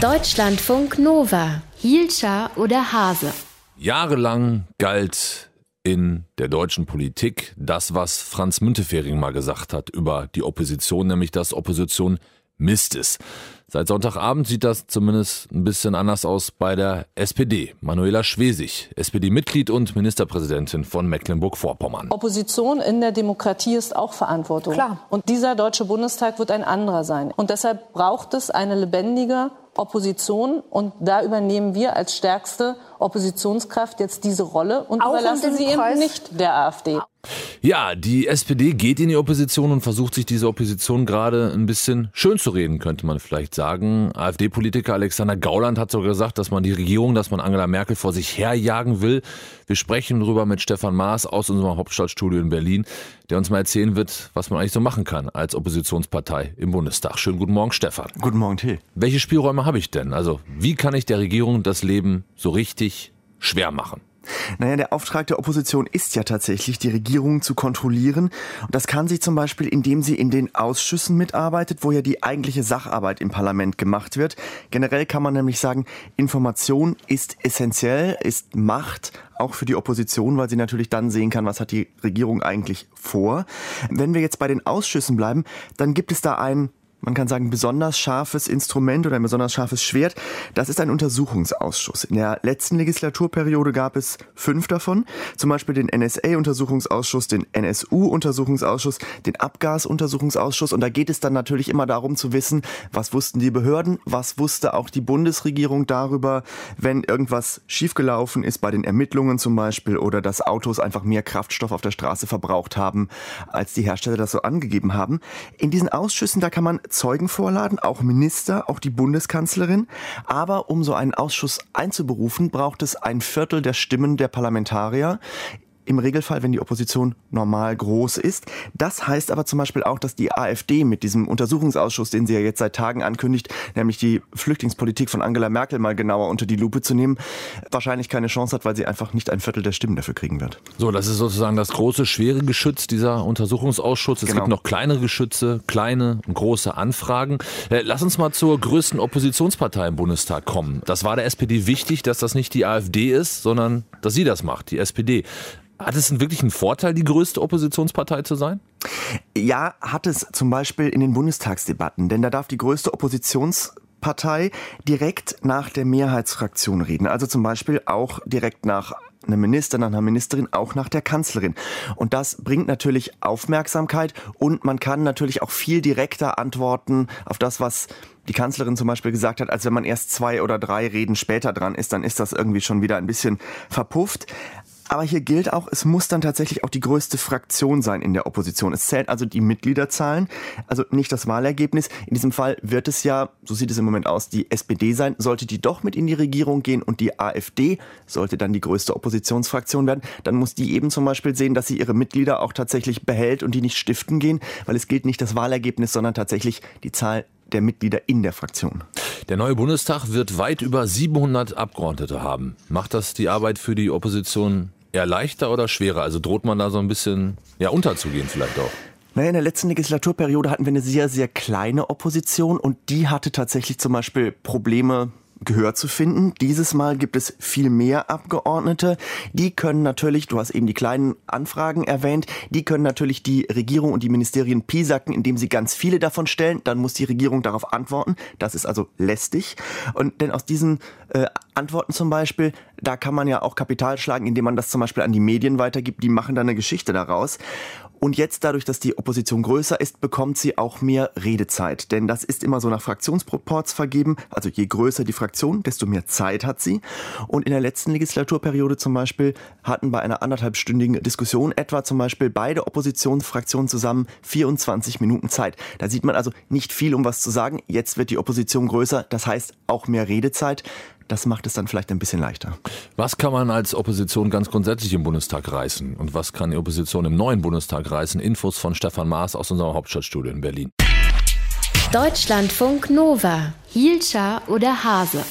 Deutschlandfunk Nova. Hielscher oder Hase? Jahrelang galt in der deutschen Politik das, was Franz Müntefering mal gesagt hat über die Opposition, nämlich dass Opposition Mist ist. Seit Sonntagabend sieht das zumindest ein bisschen anders aus bei der SPD. Manuela Schwesig, SPD-Mitglied und Ministerpräsidentin von Mecklenburg-Vorpommern. Opposition in der Demokratie ist auch Verantwortung. Klar. Und dieser Deutsche Bundestag wird ein anderer sein. Und deshalb braucht es eine lebendige Opposition und da übernehmen wir als stärkste Oppositionskraft jetzt diese Rolle und Auch überlassen sie eben Kreis- nicht der AfD. Ja, die SPD geht in die Opposition und versucht sich diese Opposition gerade ein bisschen schön zu reden, könnte man vielleicht sagen. AfD-Politiker Alexander Gauland hat sogar gesagt, dass man die Regierung, dass man Angela Merkel vor sich herjagen will. Wir sprechen darüber mit Stefan Maas aus unserem Hauptstadtstudio in Berlin, der uns mal erzählen wird, was man eigentlich so machen kann als Oppositionspartei im Bundestag. Schönen guten Morgen, Stefan. Guten Morgen, Till. Welche Spielräume habe ich denn? Also, wie kann ich der Regierung das Leben so richtig schwer machen? Naja, der Auftrag der Opposition ist ja tatsächlich, die Regierung zu kontrollieren. Und das kann sie zum Beispiel, indem sie in den Ausschüssen mitarbeitet, wo ja die eigentliche Sacharbeit im Parlament gemacht wird. Generell kann man nämlich sagen, Information ist essentiell, ist Macht, auch für die Opposition, weil sie natürlich dann sehen kann, was hat die Regierung eigentlich vor. Wenn wir jetzt bei den Ausschüssen bleiben, dann gibt es da ein man kann sagen, besonders scharfes Instrument oder ein besonders scharfes Schwert. Das ist ein Untersuchungsausschuss. In der letzten Legislaturperiode gab es fünf davon. Zum Beispiel den NSA-Untersuchungsausschuss, den NSU-Untersuchungsausschuss, den Abgas-Untersuchungsausschuss. Und da geht es dann natürlich immer darum zu wissen, was wussten die Behörden, was wusste auch die Bundesregierung darüber, wenn irgendwas schiefgelaufen ist bei den Ermittlungen zum Beispiel oder dass Autos einfach mehr Kraftstoff auf der Straße verbraucht haben, als die Hersteller das so angegeben haben. In diesen Ausschüssen, da kann man Zeugen vorladen, auch Minister, auch die Bundeskanzlerin. Aber um so einen Ausschuss einzuberufen, braucht es ein Viertel der Stimmen der Parlamentarier. Im Regelfall, wenn die Opposition normal groß ist. Das heißt aber zum Beispiel auch, dass die AfD mit diesem Untersuchungsausschuss, den sie ja jetzt seit Tagen ankündigt, nämlich die Flüchtlingspolitik von Angela Merkel mal genauer unter die Lupe zu nehmen, wahrscheinlich keine Chance hat, weil sie einfach nicht ein Viertel der Stimmen dafür kriegen wird. So, das ist sozusagen das große, schwere Geschütz, dieser Untersuchungsausschuss. Es Genau. gibt noch kleinere Geschütze, kleine und große Anfragen. Äh, Lass uns mal zur größten Oppositionspartei im Bundestag kommen. Das war der SPD wichtig, dass das nicht die AfD ist, sondern dass sie das macht, die SPD. Hat es denn wirklich einen Vorteil, die größte Oppositionspartei zu sein? Ja, hat es zum Beispiel in den Bundestagsdebatten, denn da darf die größte Oppositionspartei direkt nach der Mehrheitsfraktion reden. Also zum Beispiel auch direkt nach einem Minister, nach einer Ministerin, auch nach der Kanzlerin. Und das bringt natürlich Aufmerksamkeit und man kann natürlich auch viel direkter antworten auf das, was die Kanzlerin zum Beispiel gesagt hat, als wenn man erst zwei oder drei Reden später dran ist, dann ist das irgendwie schon wieder ein bisschen verpufft. Aber hier gilt auch, es muss dann tatsächlich auch die größte Fraktion sein in der Opposition. Es zählt also die Mitgliederzahlen, also nicht das Wahlergebnis. In diesem Fall wird es ja, so sieht es im Moment aus, die SPD sein. Sollte die doch mit in die Regierung gehen und die AfD sollte dann die größte Oppositionsfraktion werden, dann muss die eben zum Beispiel sehen, dass sie ihre Mitglieder auch tatsächlich behält und die nicht stiften gehen, weil es gilt nicht das Wahlergebnis, sondern tatsächlich die Zahl der Mitglieder in der Fraktion. Der neue Bundestag wird weit über 700 Abgeordnete haben. Macht das die Arbeit für die Opposition eher leichter oder schwerer? Also droht man da so ein bisschen ja, unterzugehen vielleicht auch? Naja, in der letzten Legislaturperiode hatten wir eine sehr, sehr kleine Opposition und die hatte tatsächlich zum Beispiel Probleme, Gehör zu finden. Dieses Mal gibt es viel mehr Abgeordnete. Die können natürlich, du hast eben die kleinen Anfragen erwähnt, die können natürlich die Regierung und die Ministerien piesacken, indem sie ganz viele davon stellen. Dann muss die Regierung darauf antworten. Das ist also lästig. Und denn aus diesen äh, Antworten zum Beispiel, da kann man ja auch Kapital schlagen, indem man das zum Beispiel an die Medien weitergibt. Die machen dann eine Geschichte daraus. Und jetzt dadurch, dass die Opposition größer ist, bekommt sie auch mehr Redezeit. Denn das ist immer so nach Fraktionsproports vergeben. Also je größer die Fraktion, desto mehr Zeit hat sie. Und in der letzten Legislaturperiode zum Beispiel hatten bei einer anderthalbstündigen Diskussion etwa zum Beispiel beide Oppositionsfraktionen zusammen 24 Minuten Zeit. Da sieht man also nicht viel, um was zu sagen. Jetzt wird die Opposition größer. Das heißt auch mehr Redezeit. Das macht es dann vielleicht ein bisschen leichter. Was kann man als Opposition ganz grundsätzlich im Bundestag reißen? Und was kann die Opposition im neuen Bundestag reißen? Infos von Stefan Maas aus unserem Hauptstadtstudio in Berlin. Deutschlandfunk Nova. Hielscher oder Hase?